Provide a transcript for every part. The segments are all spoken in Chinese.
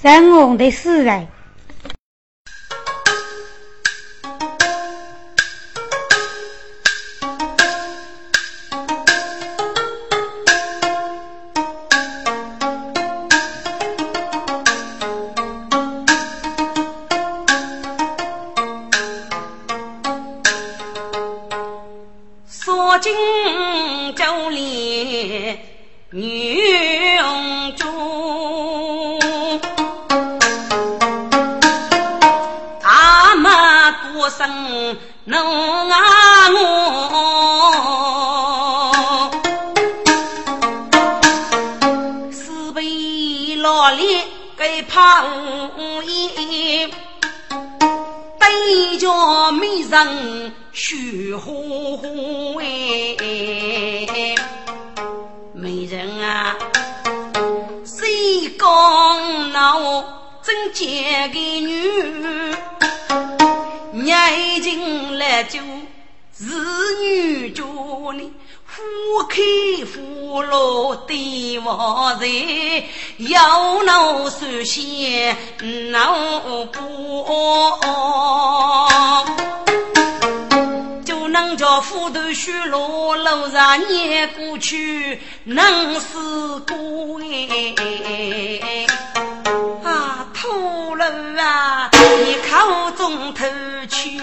生我的死人。十年过去，能是鬼啊！土楼啊，你口中偷去，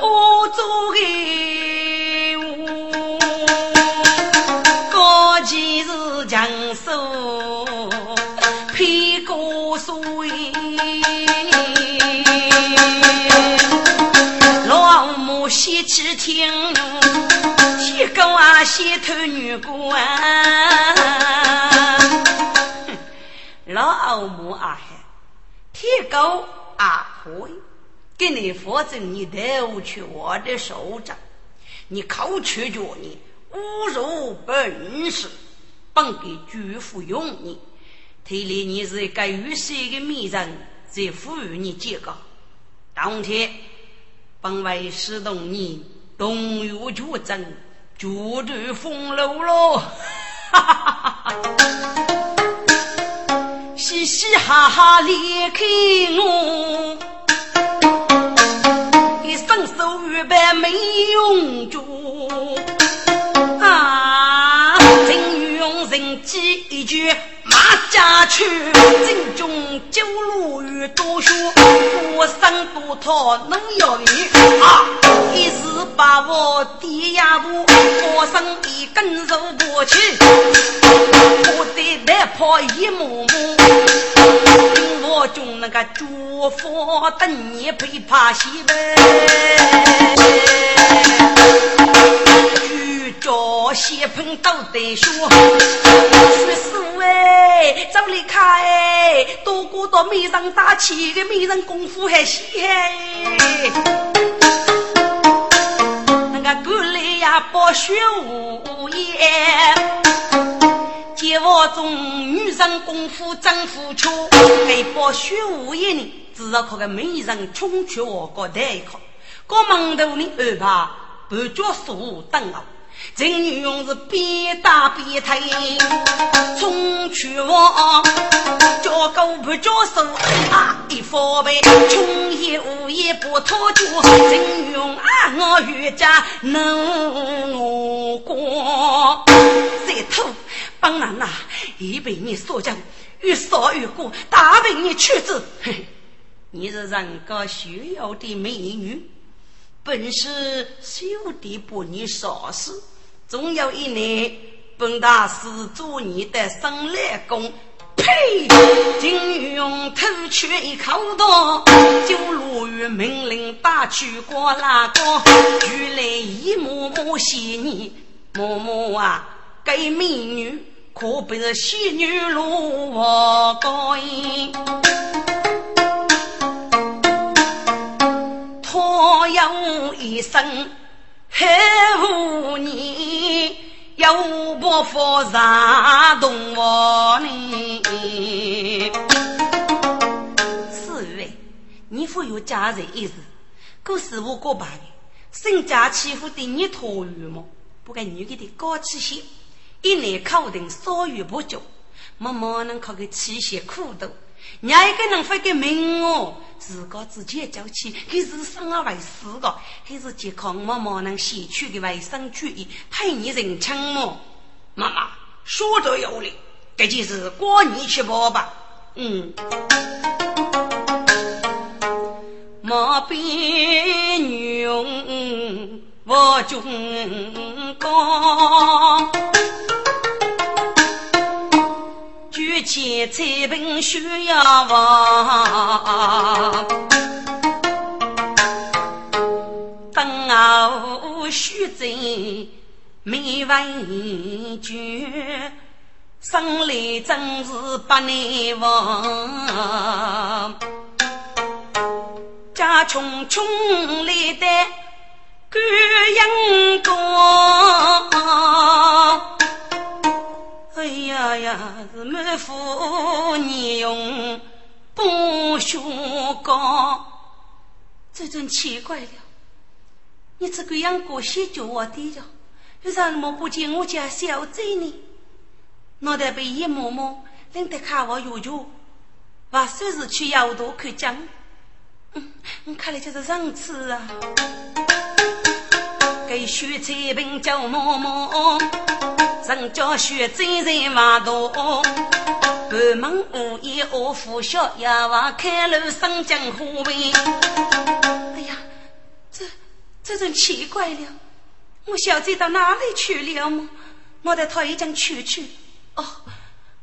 我做的我，哥级是江苏。喜气听，铁狗啊，先头女官！老母啊，铁狗啊，会给你保证你带我去我的手掌，你口吃着你侮辱本事，本给主妇用你。看来你是一个有水的美人，在赋予你几个。当天，本为使动你动摇决争，绝对封楼喽！嘻嘻哈哈离开我，一伸手预备没用住啊！真用人机一句马。家去，正中九路与多学，多生多讨能要你啊！一时把我低压步，我生一根肉过去，我得来跑一幕幕，我中那个祝福等你陪怕西呗。叫血盆都得说，去死哎！走离开哎！多过到美人大气的美人功夫还稀罕。那个古来呀，不学无言，见我中女人功夫真付出，还不学无言呢，只要靠个美人冲去我国代考，过门头呢安排不叫数等啊。真女用是边打边退，冲去往，叫狗不叫手啊！一方面穷也无也不讨脚，真用啊我越家能我过，再偷帮人呐，一被你所讲，越少越过，大被你屈子。你是人家需要的美女。本是修的不你少事，总有一年本大师做你的生来公。呸！金用偷取一口刀，就落于命令打去过那个，原来一幕幕戏你，嬷嬷啊，该美女可不是仙女落高音。我有一生黑无你，又不负山东我呢？四位，你负有家人一事，可是我过半的，身家欺负的你托于么？不该女给的高气些，一年考定少于不久，默默能靠个吃些苦头。伢一个人发个命哦，自个自己叫起，还是生而为死的，还是健康默默能吸取的卫生主义，配你人情么？妈妈说的有理，这就是过年吃饱吧？嗯。莫比女佣我军高，举起彩瓶需要望，等候须知没问句，生来真是不难忘。家穷穷来的孤影多，呀呀，是满腹年用不学高，这真奇怪了。你这个样过些叫我的着，为啥么不见我家小贼呢？脑袋被一摸摸，领得看我有求，我算是去摇头看讲。嗯，看来就是上次啊，给雪彩瓶叫嬷嬷，人家雪彩在瓦多，半门无夜我拂晓，夜晚开路生江花呗。哎呀，这这真奇怪了，我小姐到哪里去了吗？我带他已经去去。哦，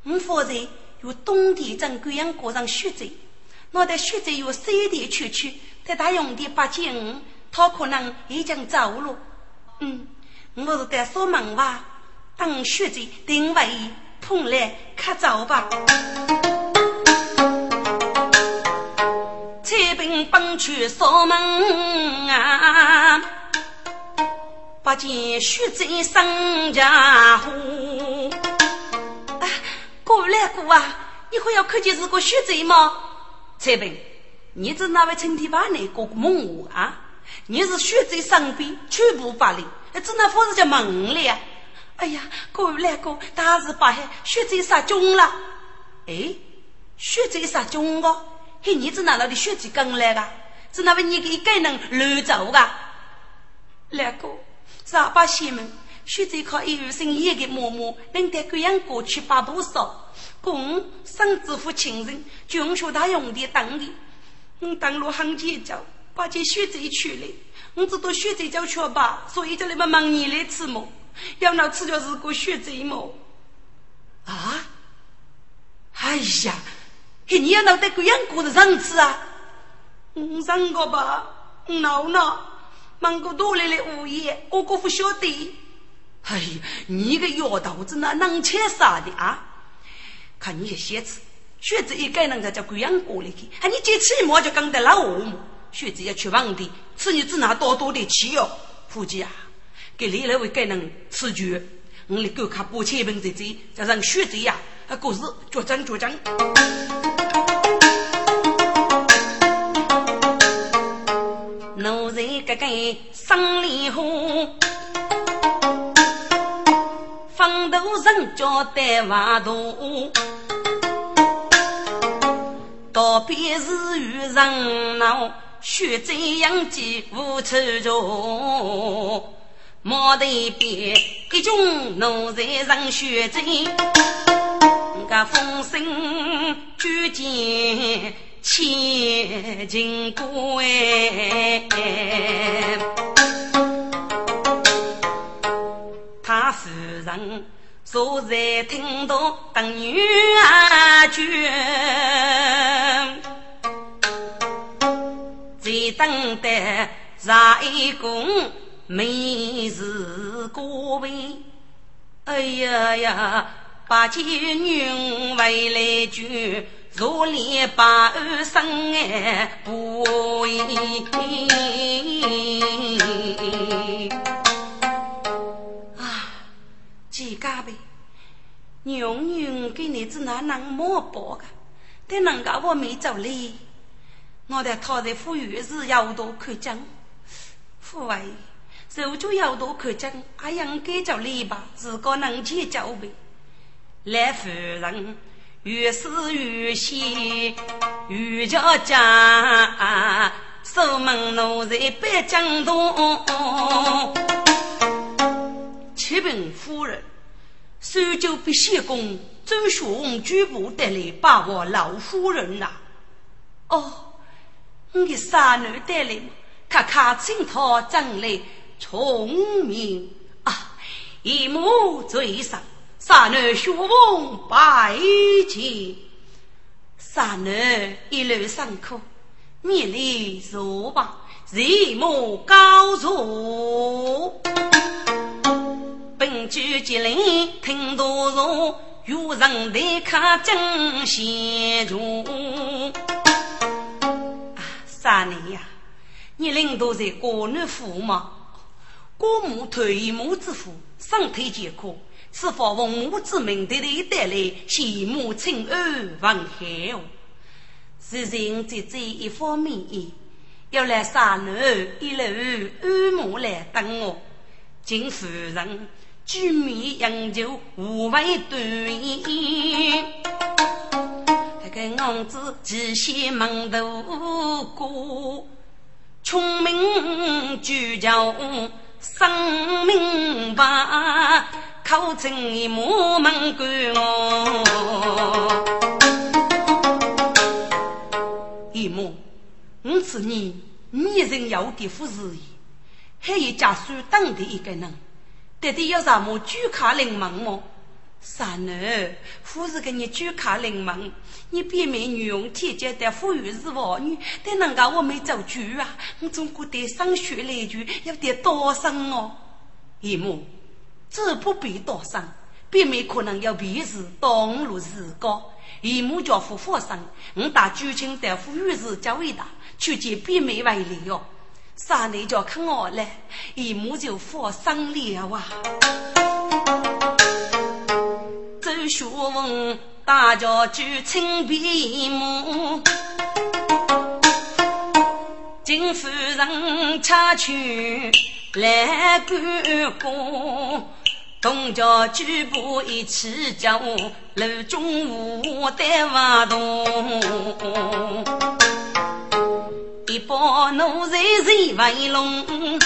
我方才有冬天正贵阳过上雪贼。我的雪贼有三点出去，但他用的八斤五，他可能已经走了。嗯，我是在锁门吧，等雪贼定位碰来看走吧。彩兵奔去锁门啊，不见雪贼上家伙。啊，过来过啊，你会要看见是个雪贼吗？彩萍，你是哪位青天把内过个梦啊？你是血在身边，全部发力，只那方是叫梦了。哎呀，各位来哥，大事不好，血贼杀中了。哎，血贼杀中哦，嘿，你子哪来的血贼跟来的？是那位你给个人乱走的？来哥，十八仙们，血贼靠一日生一个嬷嬷，能带贵阳过去八步少。公生子父亲人，军学他用的当的，我登陆很结交，把这血债去了。我知道血债叫缺吧，所以叫你们忙你来吃么？要那吃就是个血债么？啊！哎呀，你要闹得贵阳过的上次啊？嗯，上个吧，闹闹，忙个多来的物业，我可不晓得。哎呀，你个丫头子那能吃啥的啊？看你些写字，学子一改，人家叫贵阳过来去。还你这起码就讲得老么？学子要去房的，吃你只拿多多的气哦。夫妻啊，给你那位改人吃酒，我的狗看不切本在这，加上学子呀，啊，故事脚真绝真。奴才哥哥生里红。风头人家带瓦头，道别是与人闹，血债养鸡无处着。茅台边一种奴才人血债，个风声举剑千金贵。他夫人坐在厅堂等女儿眷，在等待上一公美食过位。哎呀呀，八戒女回来就坐立八生哎不为。几家呗，娘娘给你子那能摸包的，但人家我没走嘞，我得讨在富裕时要多看讲，父为手就要多看讲，还应该叫礼吧，自个能去交呗。来夫人越思越喜，越叫家守门奴才别惊动。启禀夫人，苏州碧血宫周学文举步得来把我老夫人呐。哦，你的三女带来，看看清他长来聪明啊，一目最上。三女学风拜见，三女一路上课，勉励坐吧，日暮高坐。本居吉林听多容，有人来看真贤中。三女呀，你领导在国内父吗？国母退母之父，身体健康。是奉母之命的来带来羡慕亲恩问候。事情在这一方面，要来三楼一楼安母来等我。金夫人举面饮酒，无为端严。这个娘子只羡门头过，聪明举教生明白。口称一母门管我，一母，我是你女人要的夫人，还有家属等的一个人，到底要什么举卡临门么？三儿，夫人给你举卡临门，你别美女用天阶的富裕是妇女，但人家我没做主啊，我总觉得上学来句要得多生哦，姨母。这不必多想，别没可能要彼此当入自高。姨母叫夫妇生，我打九卿大夫御史较伟大，去见别没为例哟。三内叫看我来，姨母就放生了哇。周学文大家九卿闭目，金夫人插去来观光。东家举步一起叫，楼中无带瓦动。一把奴才人为龙，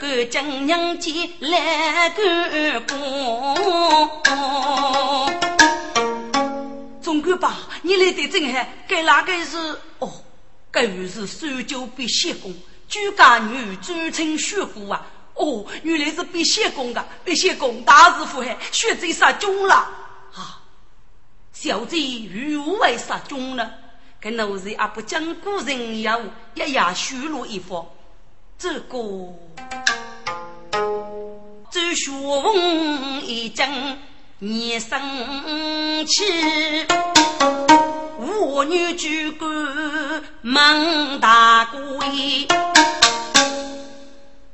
干将娘亲来干过。总管吧，你来的真好，该哪个是？哦，该是苏州碧血宫朱家女朱清血骨啊。哦，原来是避邪宫的，避邪宫大师傅还血贼杀中了啊！小贼如为杀中了？跟奴才阿不讲古人要一夜虚露一方，这个周学问一讲你生气，妇女举官忙大贵。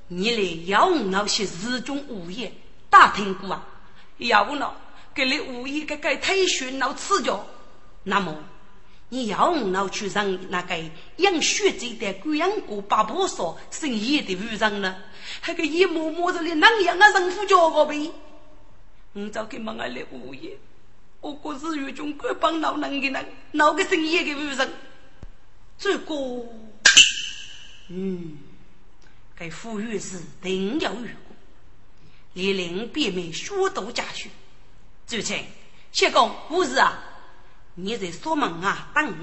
你来要我那些日中物业打听过啊？要我那给你物业给给退休那赐教，那么你要那去让那个养血贼的贵阳国八婆说生意的路上呢？那个一摸摸着的那样啊人夫教我呗？我早给忙俺来物业，我可是月中官帮老能的人，闹个生意的路上？这个，嗯。该富裕是定要遇过，连令便妹学读家学。主亲，谢公无事啊？你在锁门啊？等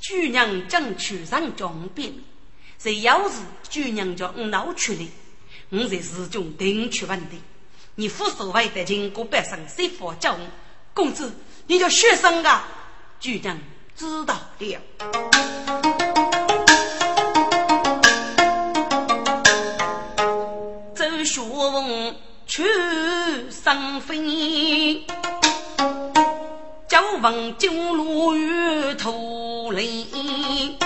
主娘将去上装便，在要是主娘叫我闹出来，我在市中定去问的。你父所谓的经过百姓谁佛教我？公子，你叫学生啊？主娘知道了。学问去生飞，九文九路与土里，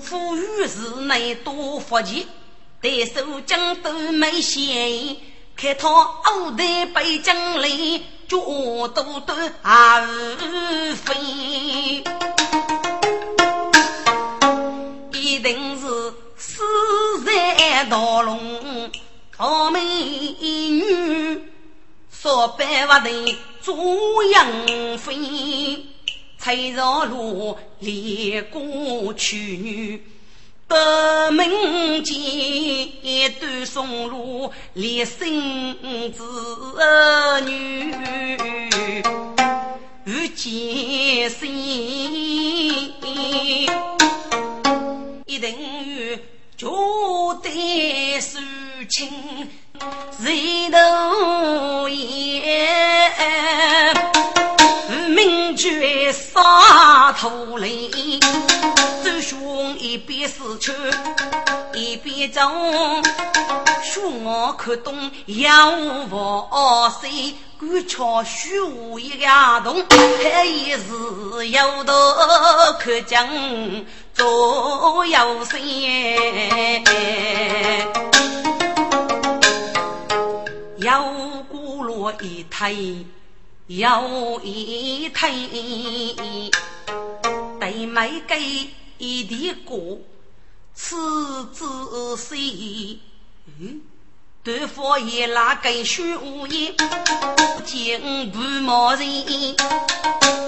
富裕寺内多福气，对手将都没闲，看他后代背将来，脚都都啊飞，一定是。自在道龙，好美女，说白话的做杨妃，翠绕路连过去。女。得门前端松露，连生子女遇见谁？一定与绝对事情谁都言，明觉杀头来。兄一边死去，一边走，兄我看懂要无谁，敢瞧虚无一个洞，还一是有道可讲做有谁？有古罗一推，有一推，对没给。一地过，此子谁？嗯，对方也拉根虚无言，见不毛人，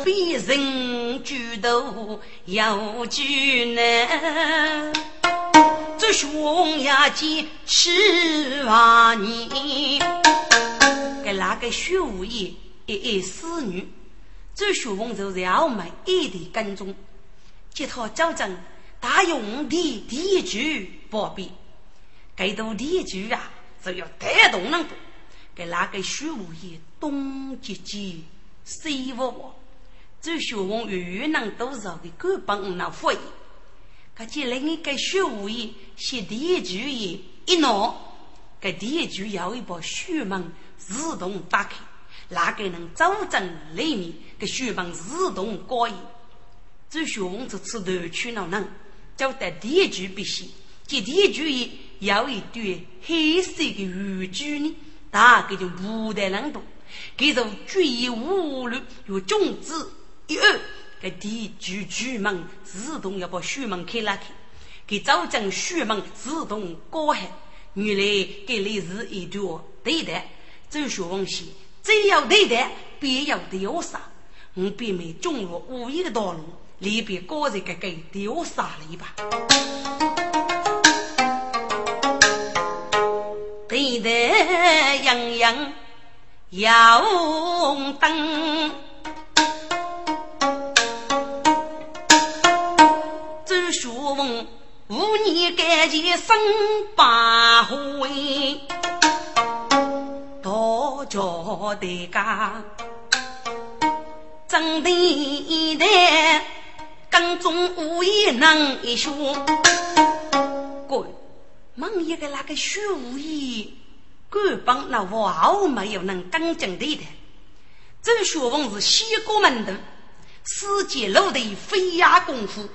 别人举头要举难。这兄呀见十万年，给哪个虚无言？一一侍女，这学问就是要买一地跟踪。这套教证大用的地主宝贝，这度地主啊，就要带动人多。给那个学务业东结结，西挖挖，这学问越能多少的根本能会。可见人家该学武艺，写第一句也一弄，该第一句要一把血门自动打开，哪个能走进里面，该血门自动关严。这学翁这次头去了能，就在第一句必须，这第一句也要一对黑色的语句呢，大概就不代能多，给人注意无论有种子一二。地主主门自动要把书门开拉开，给走进书门自动关开。原来给你是一段对待，这学问是只要对待，必要丢杀。我便没中入无一的道路。里边高人给给丢杀了一把？对得洋洋要灯，周书文五年干前生八回，道教的家真的的。当中无一能一学，滚！问一个那个学无艺，官帮那娃没有能刚正对的。这学问是西国门的，世界路的飞亚功夫，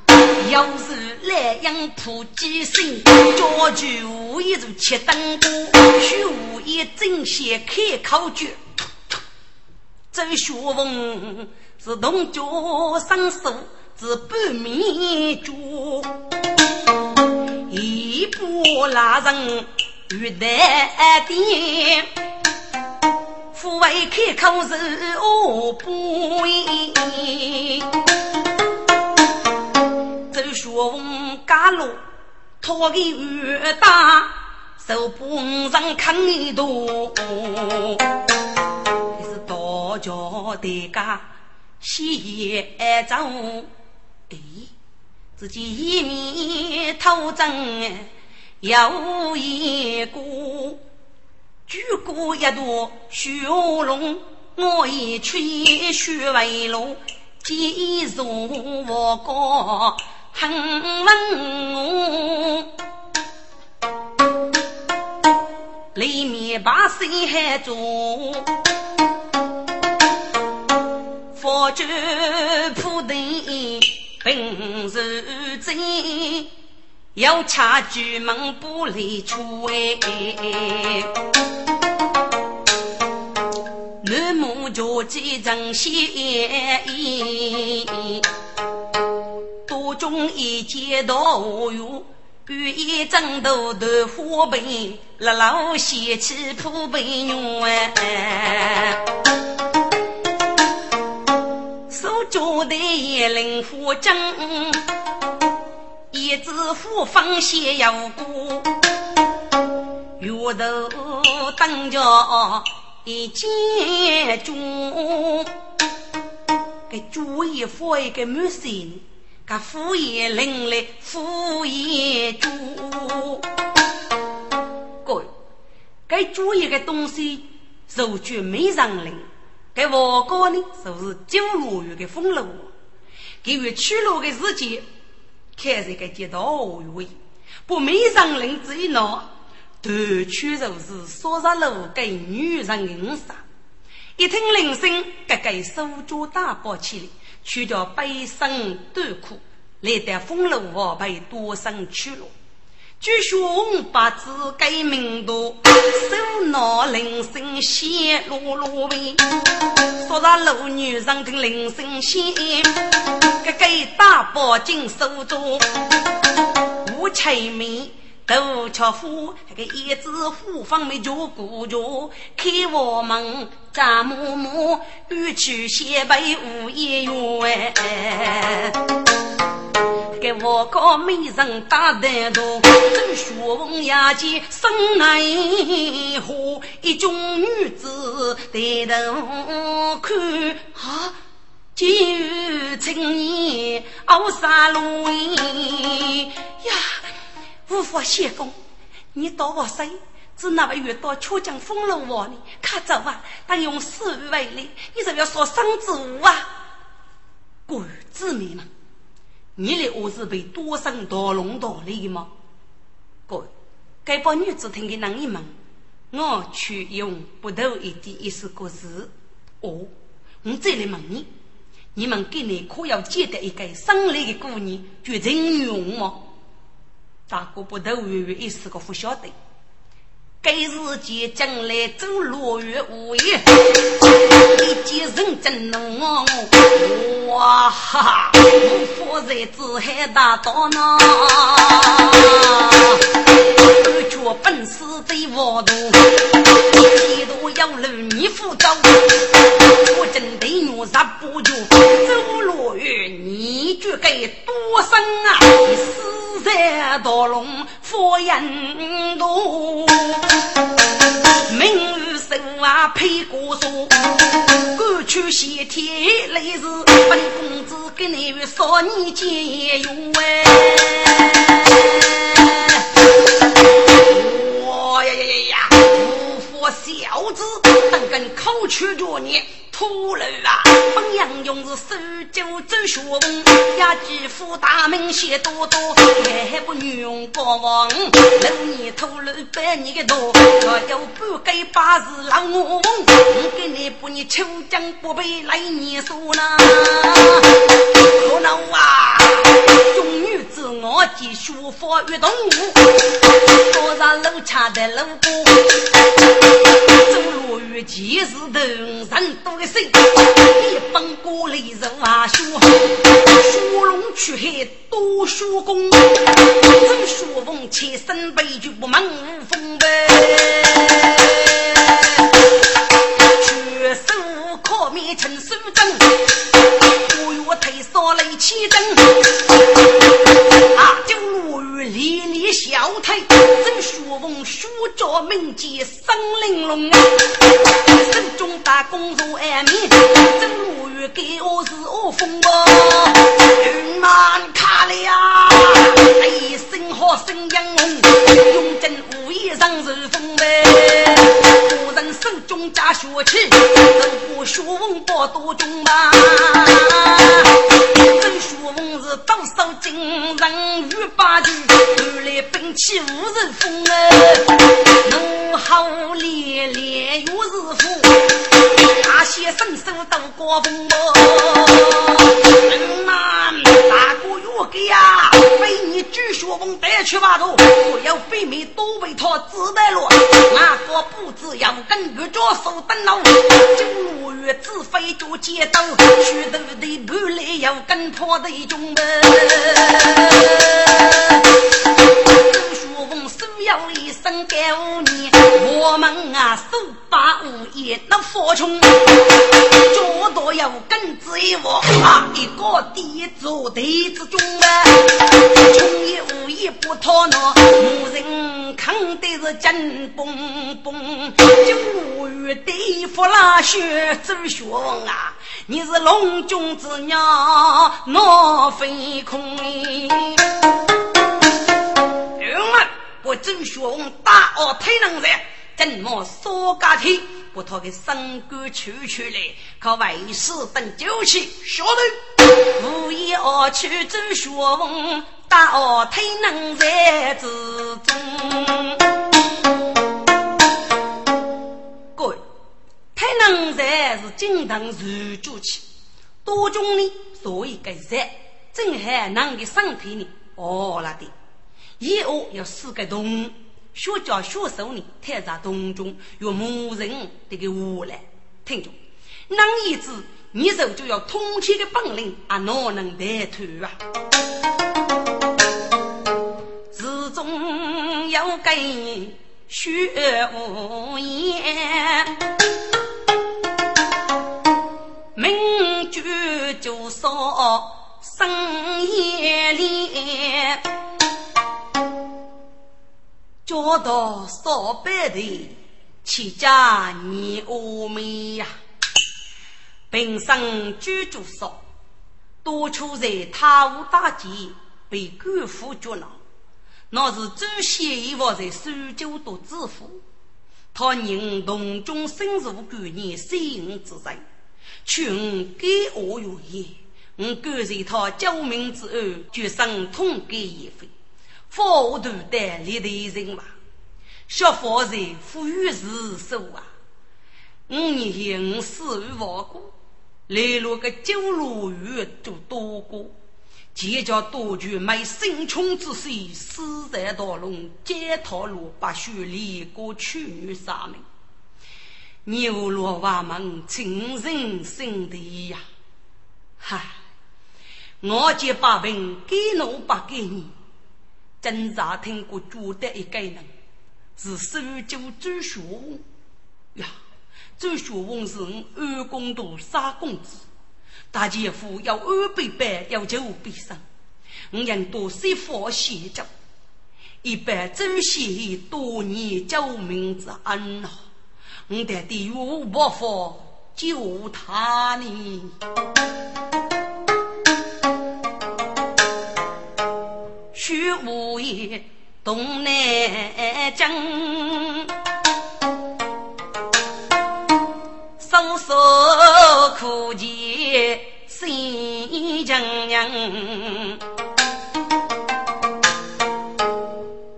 要是莱阳普济生，教具无一如七等歌，学无艺正先开考卷。这学问是同脚生手。是半面珠，一步拉人玉带点，府外开口是二不一。周学问家路，托给越大，手不上看多，是道教的家西走。哎，自己一面偷针，有一个举过一朵雪龙，我一吹雪为龙，几如我高很稳，里面把谁还做？佛珠铺地。本是真，要掐举门不离出哎。南无教基真仙意，多种一见道有雨衣争斗斗花背，老老掀起铺被暖。手脚的灵活正，一只虎放斜腰鼓，月头等着一见猪，给猪一副一个满身。个敷衍伶俐，敷衍猪。各位，该注意个东西，受绝没上灵。该王高呢，就是九罗月的封路。给予取路的时间，看这个街道位，不没上灵这一闹，夺取就是说上路给女人的杀。一听铃声，个个手脚打包起来。去掉悲伤短苦，来得风流王被多生去了。据说八字改名多，手拿铃声显落落呗。说那老女人听铃声响，个个大包金手镯，无柴米。杜巧夫，那个一只虎方没脚顾着，看我们张嬷嬷，欲去先辈无言缘。给我个美人打得多，正学问牙尖生爱花，一众女子抬头看啊，今日青年傲杀路呀。无法谢公，你到我谁？只那么遇到秋江风楼王呢？看走啊！但用死为例，你就要说生之无啊！鬼子民们，你的儿子被多生多龙多利吗？哥，该把女子听给男人们，我去用不头一点一丝故事。哦，我再来问你，你们给你可要记得一个生来的姑娘，决定用吗？大哥不头月月一时个不晓得，该日间将来走落月无言，一见人真怒我，哇哈！我夫在子海大道呢，二脚本事最王道，一路要路你负责，我真得我十不脚走落月，你就该多生啊！在道龙佛印度，明日手啊配过书，赶去先天来日，本公子给你少年节用哎！哇呀呀呀呀！无佛小子，等根口去着你。土楼啊，本杨勇是守旧走学问，呀，几副大名写多多，还不用国王。六年土楼百年的多，我有半盖八字老我我给你不你秋江不背来年说呢。可能啊，中女子我见学佛越动武，多少楼差的路过，走路越急是头人多的。一本过来人啊，学学龙去海多学功，真学问千身背就不门无风呗。全手靠面成书针，我月退烧来起针。啊，就落雨连连小腿，真学问学着名节生玲珑。手中打工如暗面，真如月给我是恶风波。云满卡了呀，一身好生英雄，用尽武艺让人风呗。夫人手中加血气，如果学问不多中吧。真学问是当手金人与八句，原来兵器无人风哎，怒吼烈烈又是虎。大些伸手都过风波，人呐，大哥要给呀，被你朱学问带去吧头，我要背面多被他自带了，那个不知要跟个着手等喽，金罗月自飞着街道，许多的不来要跟他的中门。要一生感你，我们啊手把无言那佛穷，脚多要跟子一窝啊，一个地主地之中啊，穷也无言不讨恼，无人看的是真蹦蹦，就无语地府拉血走雄啊，你是龙中之鸟，闹飞空。我周学问大奥太能人，怎么说家体不讨个身官处处来，可为师等酒气，晓得？无意而去周学问大奥太能人之中。各位，太能人是金堂如主气，多中呢，所以该人正还能的身体呢，哦了的。以后要四个洞，学教学手呢，太在洞中用木人这个屋来听着，那意思你手就要通气的本领啊，哪能得脱啊？始终要跟学无言，教导少百的齐家你阿妹呀，平生居住少，多处在他屋大街被官府捉拿，那是祖先遗忘在苏州都知府。他人同中深入观念，心悟之人，劝给我原因，我感谢他救命之恩，决生痛改一回。佛度的立的人嘛，小佛人富裕是手啊。五年前我死于亡国，来了个九罗鱼就多过，结交多局卖生穷之时，死在道路，街头路把血离过去女杀命，牛罗瓦门情人心地呀，嗨，我借把兵给侬不给你。侦查听过朱的一个人，是苏州朱学翁呀。朱学翁是我二公都三公子，大姐夫要二百倍，要求必胜。我人多师傅协助，一般周贤多年救命之恩呐！我得地无不法救他呢。去无言东南江，双手苦见心情娘。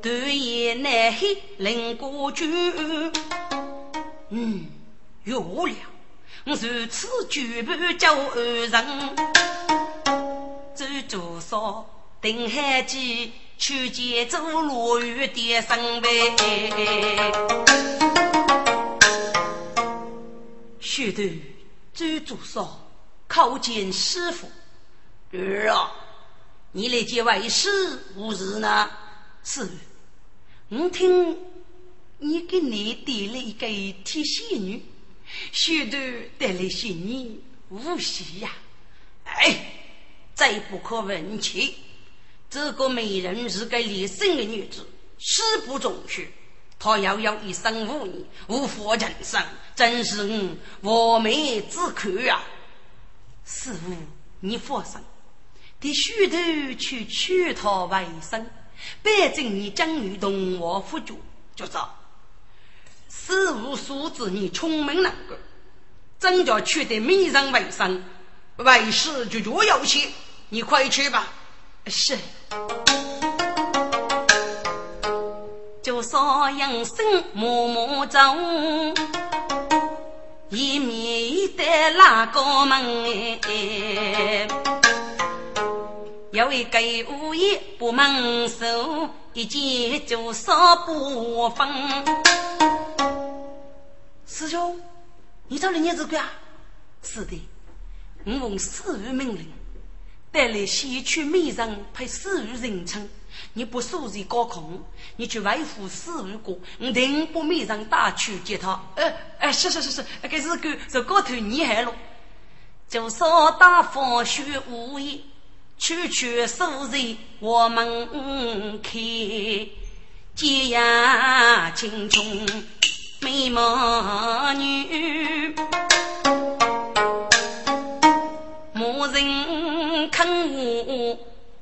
断言难黑人过酒，嗯，月亮，如此举步叫二人，走多少？定海记，去见周罗玉的身辈。须得周主少叩见师傅。儿啊，你来见外师无事呢？是。我听你给你带了一个铁仙女，须得带来仙女无喜呀。哎，再不可问起。这个美人是个离生的女子，死不中去。她要有一生无念，无福人生，真是我美之苦啊！师傅，你放心，得虚头去取她为生，毕竟你将女同我辅助，就这。师傅素质你聪明能干，真叫取得美人为生，为师就脚有些，你快去吧。是，就说养生默默走，一面的拉个门哎，有一个物业不忙手，一见就说不分。师兄，你找人家这个啊？是的，我奉师傅命令。带来西区美人配死于人称，你不收拾高空，你去维护事务过，我定不美人打去接他。呃，哎，是是是是，该是个这高头厉害了。就说大风雪无言，区区数人我们开，结呀青春美貌女，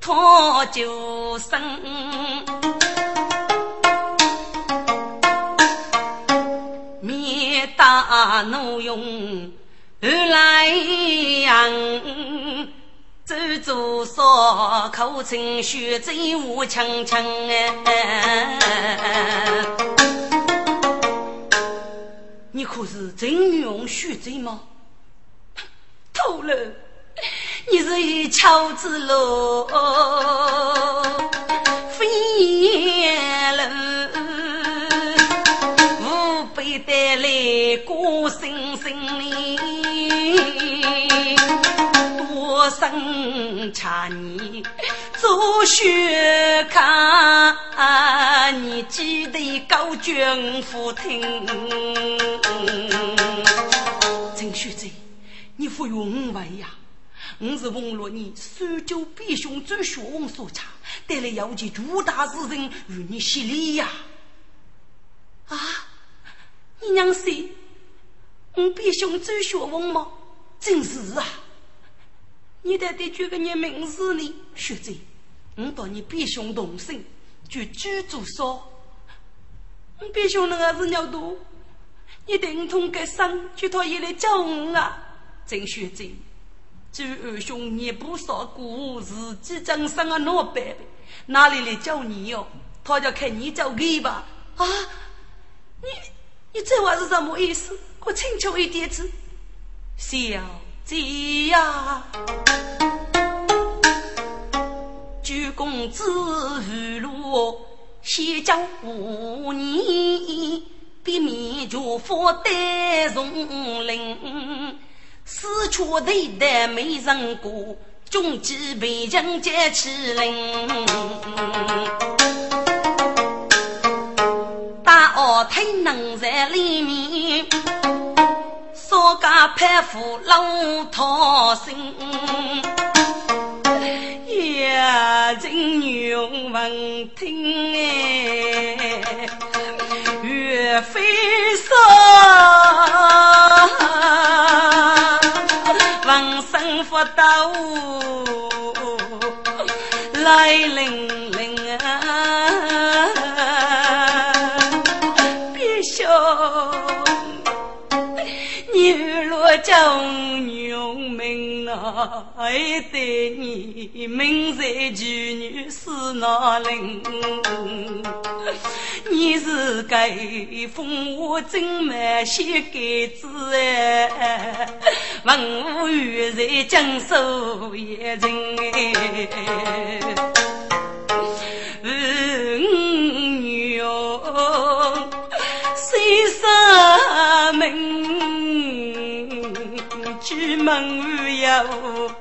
讨救生，面大怒用。后来呀，走走说口称血贼无强强哎，你可是真用血贼吗？偷了，你是一巧子喽，飞了，吾辈带来过星星哩。多生茶你做学看，你记得高君父听。陈学贼，你不用问呀，我是问了你苏州必兄周学问所差，带来要见诸大之人与你洗礼呀。啊，你娘谁，我必兄周学问吗？真是啊！你得得举个你名字呢，学者，我到你弟兄同姓，就居住所。我弟兄那个是鸟多，你等同个生，就他也来叫我啊！真学者，据二兄你不少故自己真生啊老板的，哪里来叫你哟？他就看你叫给吧。啊，你你这话是什么意思？我清楚一点子。小姐呀，九公子如路先将五年，避免绝夫戴重铃，四处对待没人过，终极被将接起灵。大奥太能在里面。少家攀附老讨心，呀，人用闻听哎，岳飞说，闻声不斗，来灵灵啊，我叫娘名啊，对你名在妓女是哪灵？你是给封我真满些盖子哎，文武于在江苏一人哎，嗯娘，谁杀门？出门外有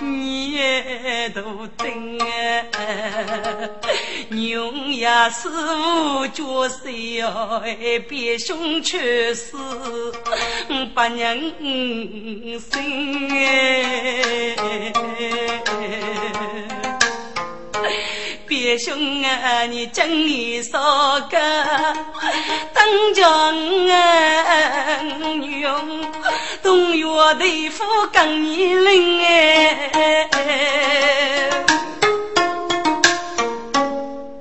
你都等啊，娘呀师傅叫谁哟？别兄却是把娘生哎。别兄啊，你讲你说个当家娘，东岳大夫更你灵哎，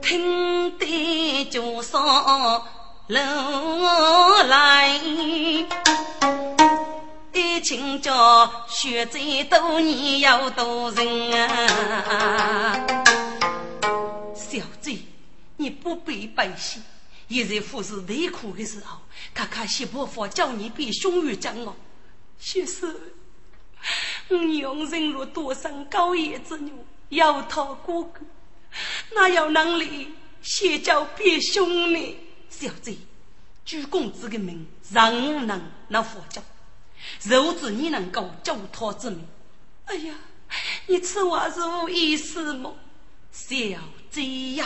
听得就上楼来，一请教学在多年要多人啊。小贼，你不必悲喜。现在父是最苦的时候，看看谢伯父叫你别凶于将我。先生，我娘人若多生高叶之女，要他哥哥，哪有能力先叫别兄呢？小贼，朱公子的命让我能能佛教，若知你能够救他之命，哎呀，你此话是无意思么？小。贼呀！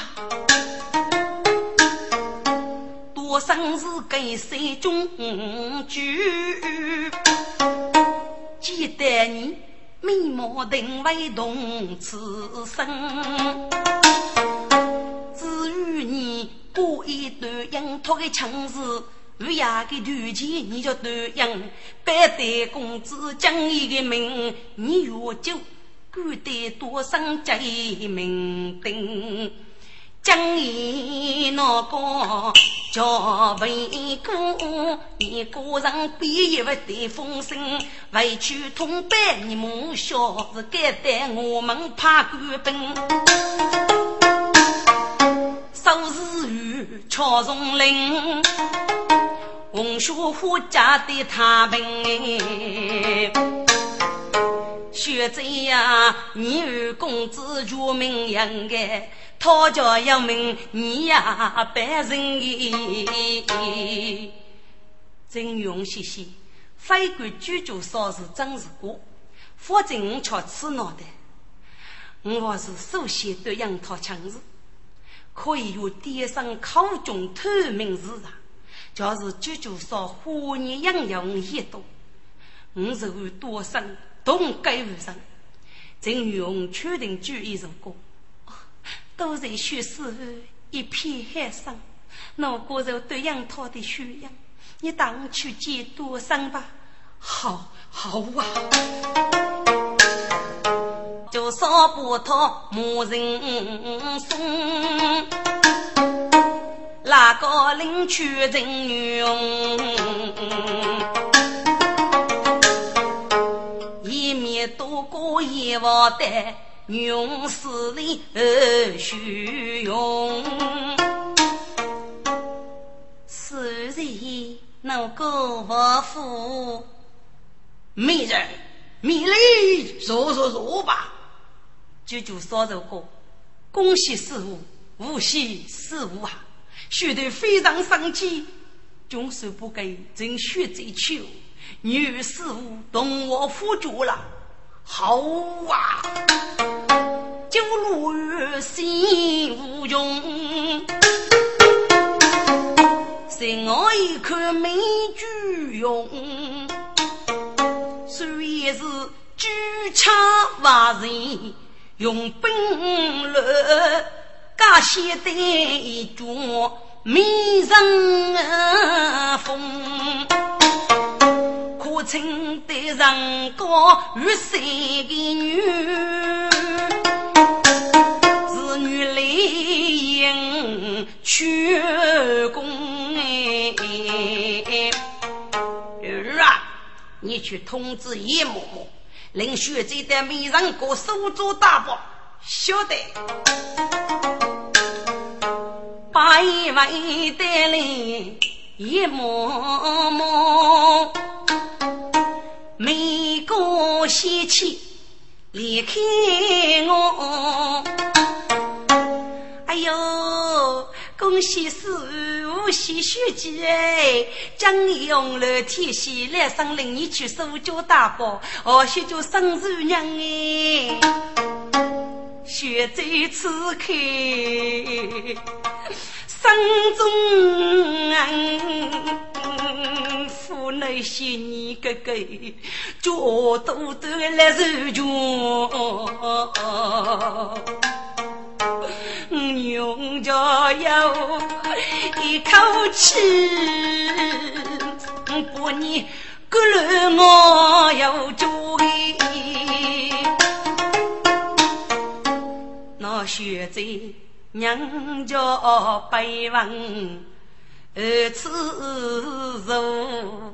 多生是给谁中举？记得你面貌定为动此生，至于你过一段樱桃的情事，无牙的团结你就断音，百代公子将你的命，你若就。古代多生结名定，将你那个叫为公，你个人必也不得风声，委屈同伴你母小是该带我们怕官兵，收日雨敲松林，红雪花家的太平。学贼呀，你二公子出名扬哎，讨教要命，你呀办人意。真勇兮兮，非管居住少是真是过，否则我瞧此脑袋。我还是首先对杨涛强势，可以用点上口中透明市场，就是居住少花年养养一多，我是会多生。同该无人，正用确定主意如果，都在血死一片海上，那果然对杨涛的血样，你带我去见多生吧。好，好啊！就少不他没人送，哪个领取人用？一面多过一万担，用死里而虚用。虽然那个不服，美人，美丽，坐坐坐吧。舅舅少着过，恭喜师傅，无喜师傅啊！学得非常生气，军师不给，真学贼去。女师傅同我辅助了。好啊，酒路心无穷，剩我一口美酒用。虽然是举枪万人。用本领，敢写得一卷美人。风。可称得人。高玉山的女，女丽英全功哎。儿啊，你去通知叶嬷嬷，令学姐的美人哥手足大宝，晓得。把一位带来叶嬷嬷。每个星期离开我，哎呦，恭喜师傅喜书记哎，将你用了天喜来生领你去手脚大宝，哦，学就生日娘哎，学在此刻。心中恩，父那些你哥哥，脚都都来受穷，娘家有一口气，不你过来我要做的，那学在。娘家悲闻，儿子如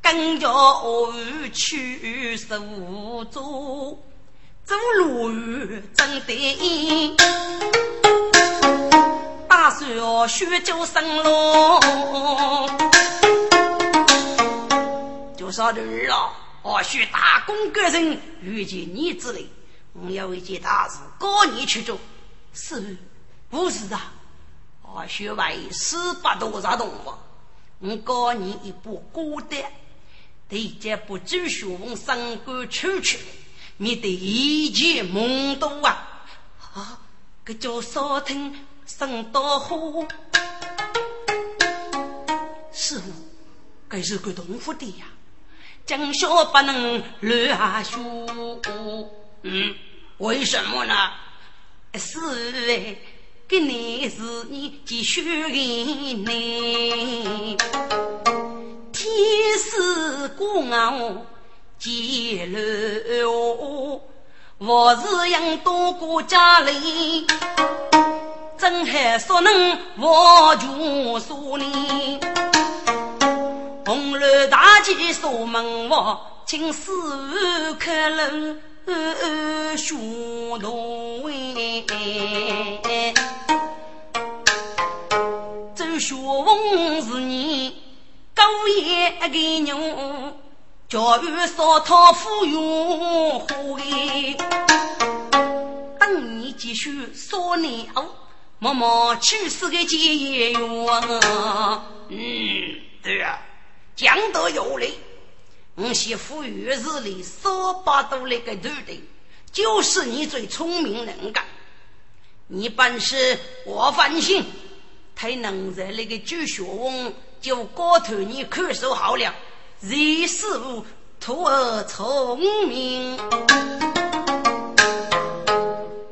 更加我去受做，走路真得意打算学就生咯。就说儿啊，我学打工个人遇见你之类，我有一件大事，告你去做，是。不是啊，我学为四百多少动物，我教你一部歌单，对这不知学问三观出去，你得一见懵懂啊！啊，个叫少听生多火。师傅，该是个同福的呀，江小不能乱说。嗯，为什么呢？是哎，给你是你继续给你，天师过岸接路，我是杨多过家里，真还说能我全说你。红楼大街锁门房，请师傅开路。学徒哎，周学问是你高一个牛，教育少套富用会。等你继续少年哦，默默去世个解元。嗯，对啊，讲得有理。我媳妇月日里少把多那个女的，就是你最聪明能干。你本事我放心，他能在那个朱学翁就高头你看守好了。人事物徒儿聪明，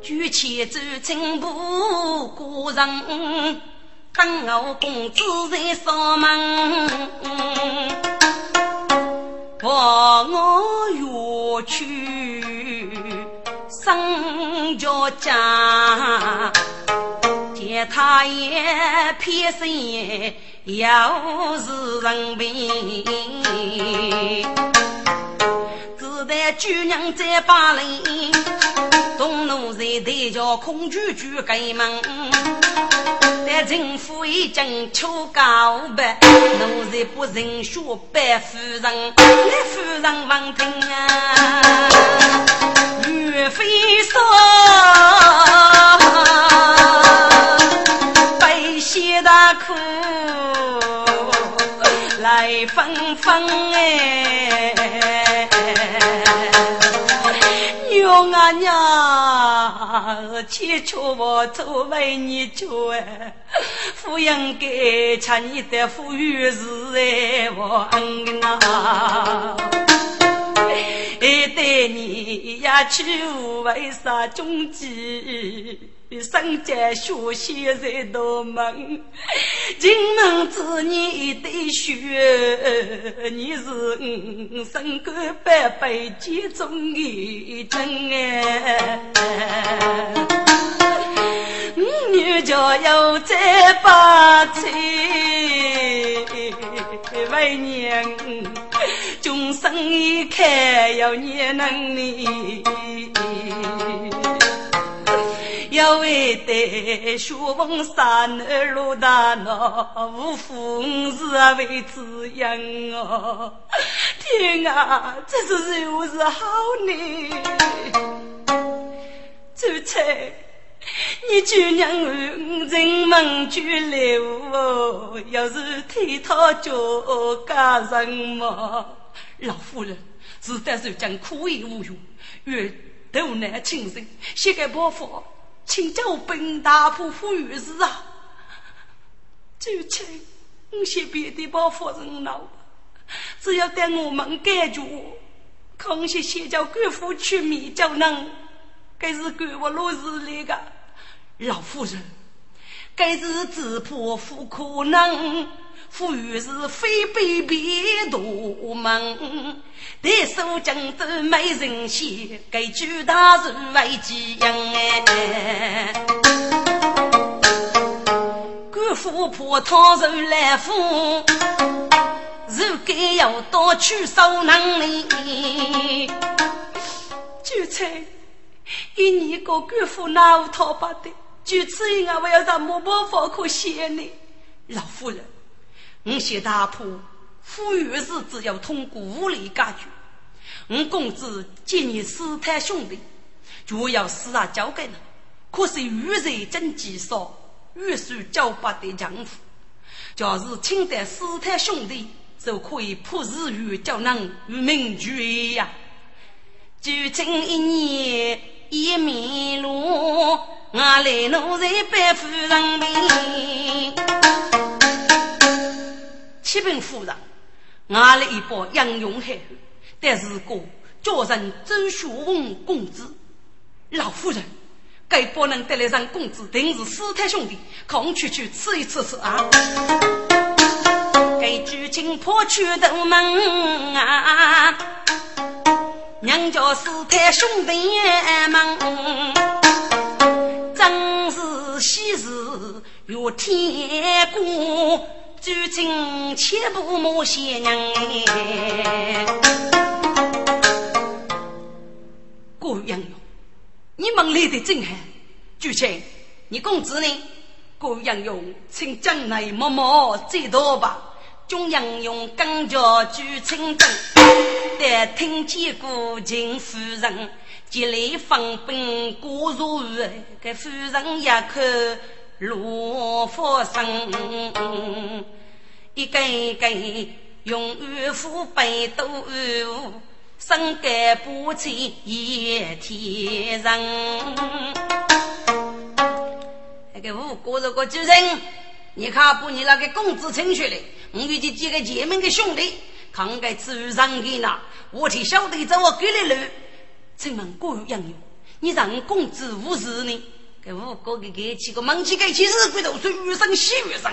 举起走进步过人，等我公子在上门。望我远去，生脚家，他也偏心，又是人命。只得主娘在巴黎，东奴在对叫空举举开门。但政府已经求告白，奴才不认学白夫人，来夫人闻听啊，岳飞说，纷纷哎。娘啊娘，千秋我做为你做哎，不应该欠你的富裕是哎，我恩啊！哎，对你呀，去为啥中计？生在学习在多门，进门子你得学，你是身高百倍集中的真哎，五女家要再把菜为娘，终生一看要念能力。要为得学问三儿路大闹，无父是啊为滋养哦。天啊，这是又是好呢？主菜，你就让人们拘留哦。要是替他叫家人嘛，老夫人自得受将苦也无用，愿斗难轻生，膝盖不服。请叫本大婆富裕事啊！就请我先别的把夫人闹，只要等我们解决，康熙先叫官府出面叫人，该是官我落日来的。老夫人，该是只怕不可能。富裕是非卑鄙大门，得手江州没人先，给朱大人为吉养哎。官府怕他人来富，如该要多取少能力。就猜一年个官府哪无讨不的？就此一，我要让没办法可谢你，老夫人。我谢大婆，富裕时只要通过武力解决。我公子见你师太兄弟，就要私下交给你。可是遇人真极少，遇事交不得丈夫。假是请得师太兄弟，就可以破日语叫人与民俱呀。就今一年一米路，我来奴才白夫人面。启禀夫人，我来一包杨勇海，但是个叫人周学文公子。老夫人，该包能得来让公子，定是师太兄弟，空去去吃一吃吃啊！给知青破去头门啊，娘家师太兄弟们，真是喜事有天过，知青切不莫谢娘哎。顾杨勇，你们来的真好，知青，你公子呢？顾杨勇，请将来默默接到吧。中央用钢脚举青灯，但听见古琴夫人极力放兵过如日，给夫人一口落佛声，一个个用玉斧背斗舞，身干不起也天人。那个五哥这个主人，你看把你那个公子请出来。我遇见几个前面的兄弟，看该吃上给那，我替小弟走我给了路。请问郭杨勇，你让公子无事呢？给五哥给给几个忙起给起日鬼头是雨生喜雨生，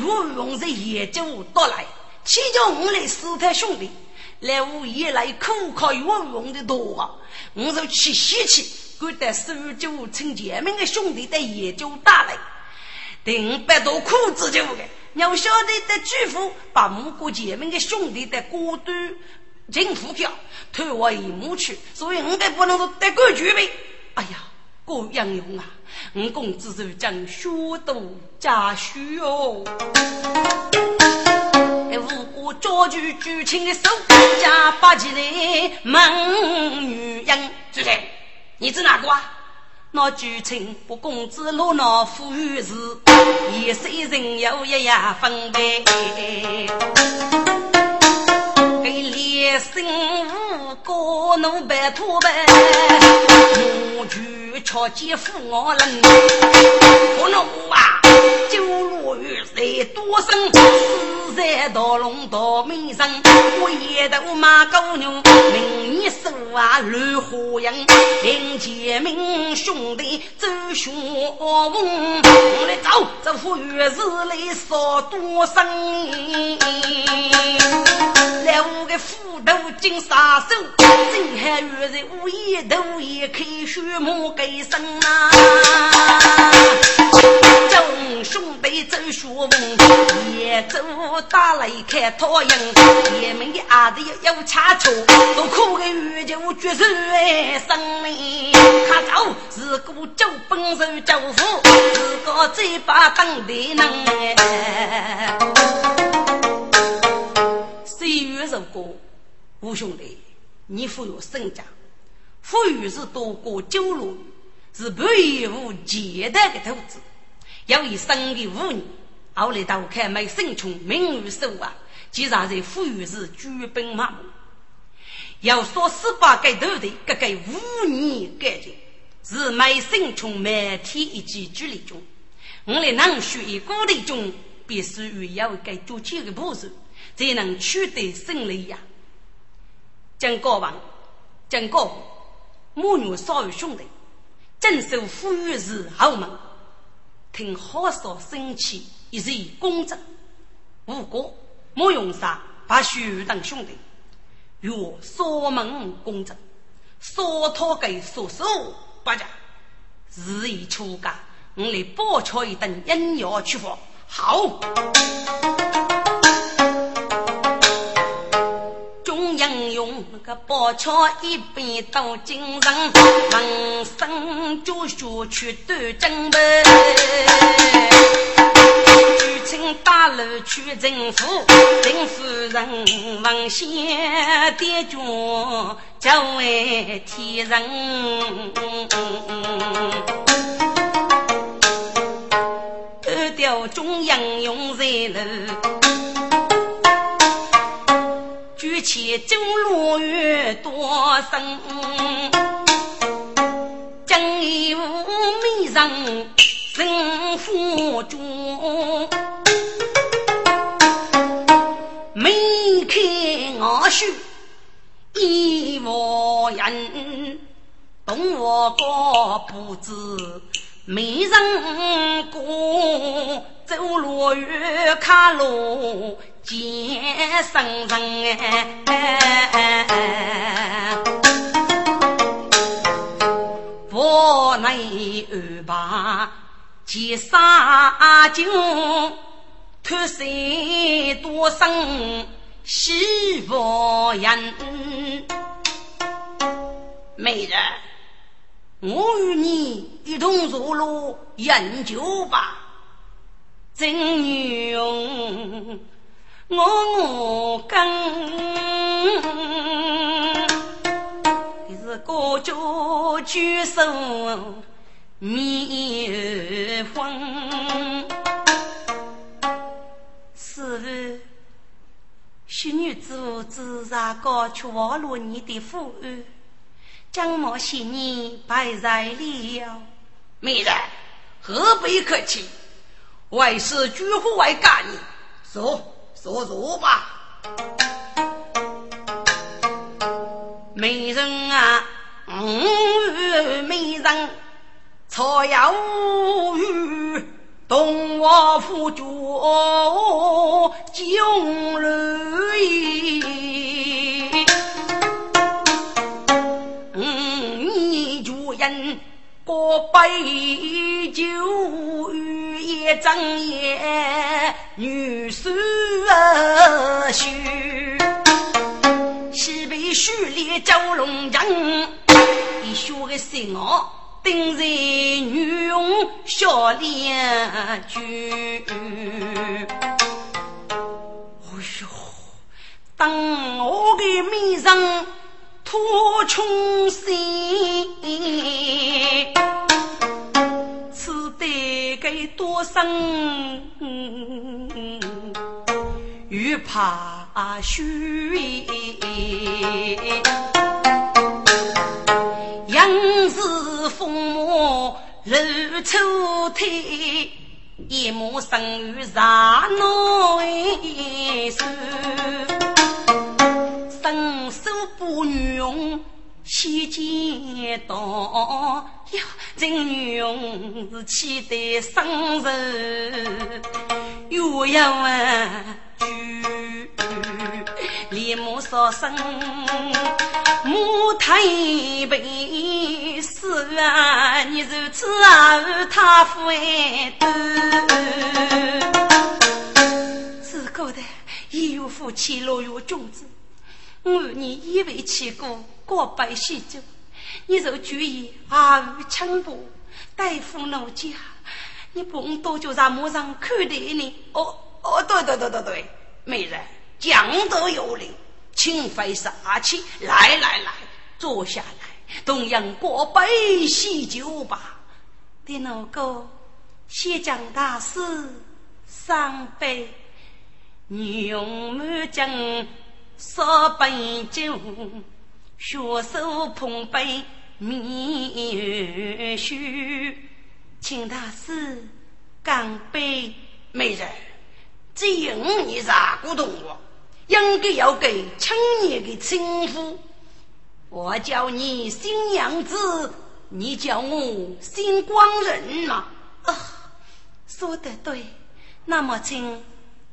若用在夜酒到来，岂叫我来试探兄弟？来午夜来苦靠游泳的多啊！我就去稀奇，觉得十九请前面的兄弟在夜酒打来，定百多苦子就的。要晓得的巨富把母国前面的兄弟的果断进府票推我一母去，所以我得不能说得个举呗。哎呀，郭杨勇啊，我公子是将学度家书哦。哎，五国抓住举青的手，加八级的猛女人，主席，你指哪个啊？那举情不公子落那富裕时，一世人有一样分别。给连生五个奴白土白，我举巧姐扶我人，不能啊，九路遇谁多生，在刀龙刀面上，我一头马高牛，明年手啊乱火影，林杰明兄弟走学问，我来走，这副月日来少多生，来我个斧头金杀手，真还月日午夜头也开血马给生啊！众兄弟走学问，也走打来看讨厌，爷们的阿弟要掐错，都苦个月就绝手哎生命，他走是个走本事教父，是个嘴巴当的能哎。岁月如歌，五兄弟，你富有身家，富裕是多过九罗，是不义无简单的投资。要以生的五年，后来到看没生穷，名誉受啊，既然在富裕时举本麻木。要说十八个头的，各个五年感情，是没生穷，每天一记距离中。我来能学一个的中，必须要给做几个步骤，才能取得胜利呀。江高王，江高母女少有兄弟，镇守富裕是豪门。听好说生气，一是公正无过，莫用杀把兄当兄弟，若锁门公正，锁托给叔叔八家，日益出家，我来包抄一顿阴阳去法，好。那个宝桥一边到京城，闻声就学去端正门。举请大楼去政府，林夫人王先爹脚叫为天人。单调中央用在楼。举起酒落月多生，今因无美人人府中，我须一模人，懂我个不知美人过，走路越卡路见生人哎。我内二把结杀酒，脱身多生喜福人。美人，我与你一同入路饮酒吧。真女用我跟。是高家举手面红，许女子自然高去忘了你的父恩，将某些年败在了。美人何必客气？为师举户外干你，说说说吧。美人啊，嗯，美人，草药雨，动我夫君金缕。嗯，你主人过杯酒，雨夜整夜女婿婿。西北书里九龙江，一学个心哦，定在女佣小脸居。哎呦，当我的面上托穷心，此得该多生，欲怕。虚，杨氏父母露出腿，一母生于杀内手，伸手不女用先见到，哟，真女用是气得生人，又要问。立马说声母太悲，死啊，你如此啊，他父爱多。自古的也有夫妻乐有君子，我你以为起过过百喜酒，你若注意阿谀轻薄，大夫奴家，你不多久在马上看待你。哦哦，对对对对对，美人。讲得有理，请费杀气，来来来，坐下来，同样过杯喜酒吧。的那个谢江大师三杯，女佣满江烧杯酒，双手捧杯面须，请大师干杯。美人，只有你咋古同我。应该要给青年的称呼，我叫你新娘子，你叫我新光人嘛。啊，说得对。那么，请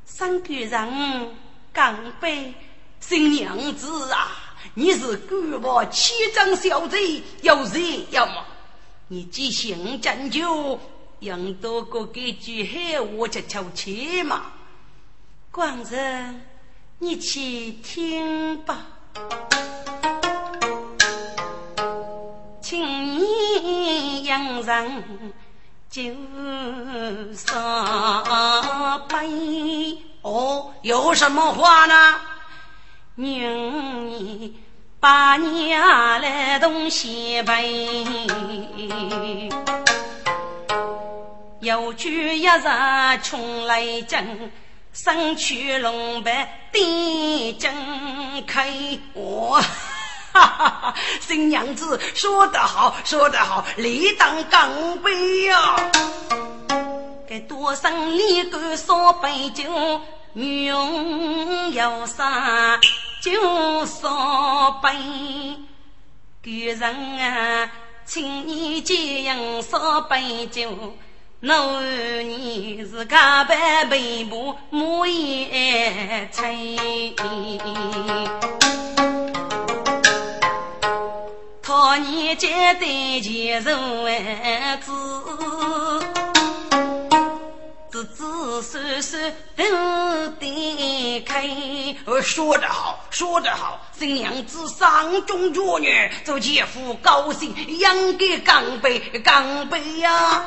三个人干杯。新娘子啊，你是官府七张小贼，要热要么？你即兴斟酒，用多个几句黑话就求去嘛。光人。你去听吧，请你养人就上杯。哦，有什么话呢？你把娘来东西杯，有句一日穷来挣。身躯龙白，点睁开，我哈哈哈！新娘子说得好，说得好，理当干杯呀！给多生里干烧杯酒，女佣要杀就烧杯。女人啊，请你这样烧杯酒。我你是家办背部木叶吹，讨你接待前人子，子子孙孙都得开。说得好，说得好，新娘子上中绝女，做姐夫高兴，应该干杯，干杯呀！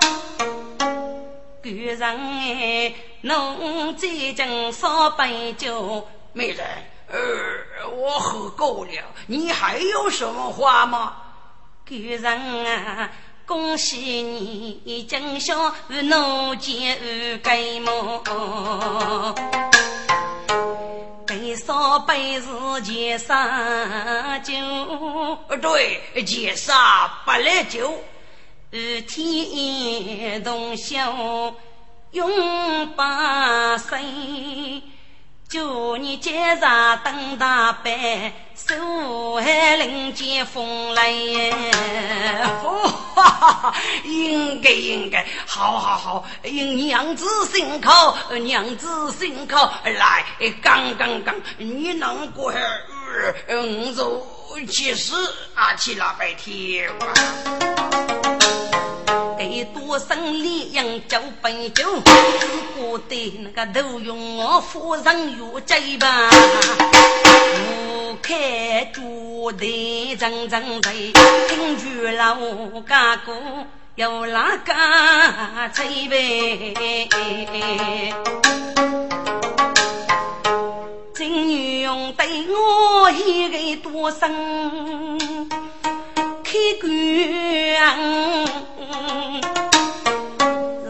古人哎，侬最近烧杯酒，美人，呃，我喝够了，你还有什么话吗？古人啊，恭喜你今宵与奴结改盟，给烧杯是结杀酒，对，结杀不来酒。日天同宵永把岁，祝你节日登大班，寿海人间风来。哈哈！应该应该，好好好，娘子辛苦，娘子辛苦，来，刚刚刚，你能过去，嗯，就其实啊，去那白天。给多生里养酒杯酒，只顾得那个都用我夫人药醉吧。我开桌台阵阵醉，听住老家歌有哪个吹呗？金女用对我一个多生。开关，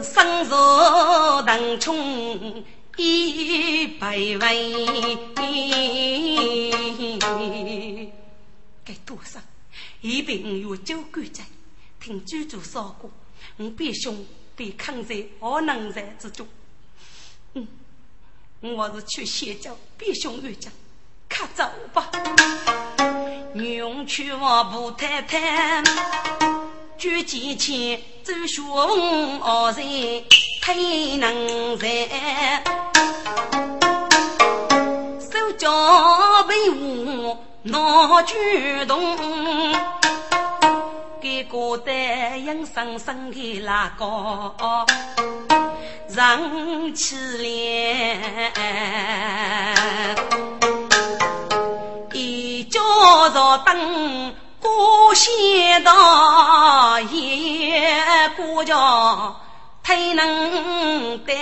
生若当冲一百位，该多少？一瓶有酒罐在，听居主说过，我必兄得抗在我能在之中。嗯，我是去歇脚，必兄越讲，看走吧。女佣去往布太太，举几钱走雄傲人太能在，手脚被舞闹举动，给个的硬生生的拉高人起来。叫着灯，过仙道夜过叫太能得。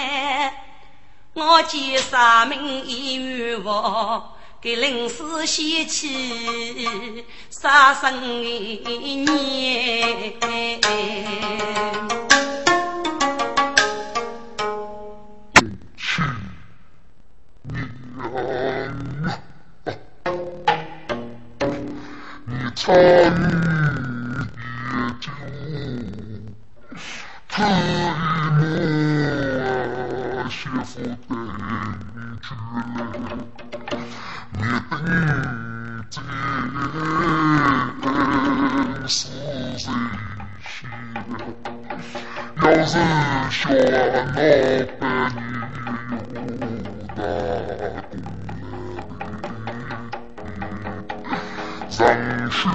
我见三名一员王，给临死先起杀生一年。参与夜酒，特意莫写副对句来，灭灯节是谁写？要是说那百年有大功。人世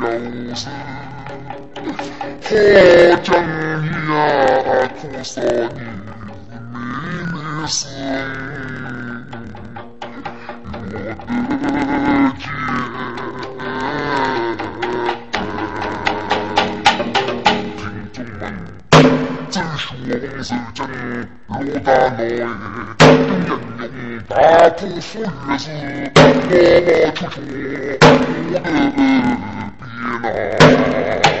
有时，好正义啊，苦少你妹妹是我的真说是真，罗大脑用人用大破斧玉子，摸摸出出。别闹。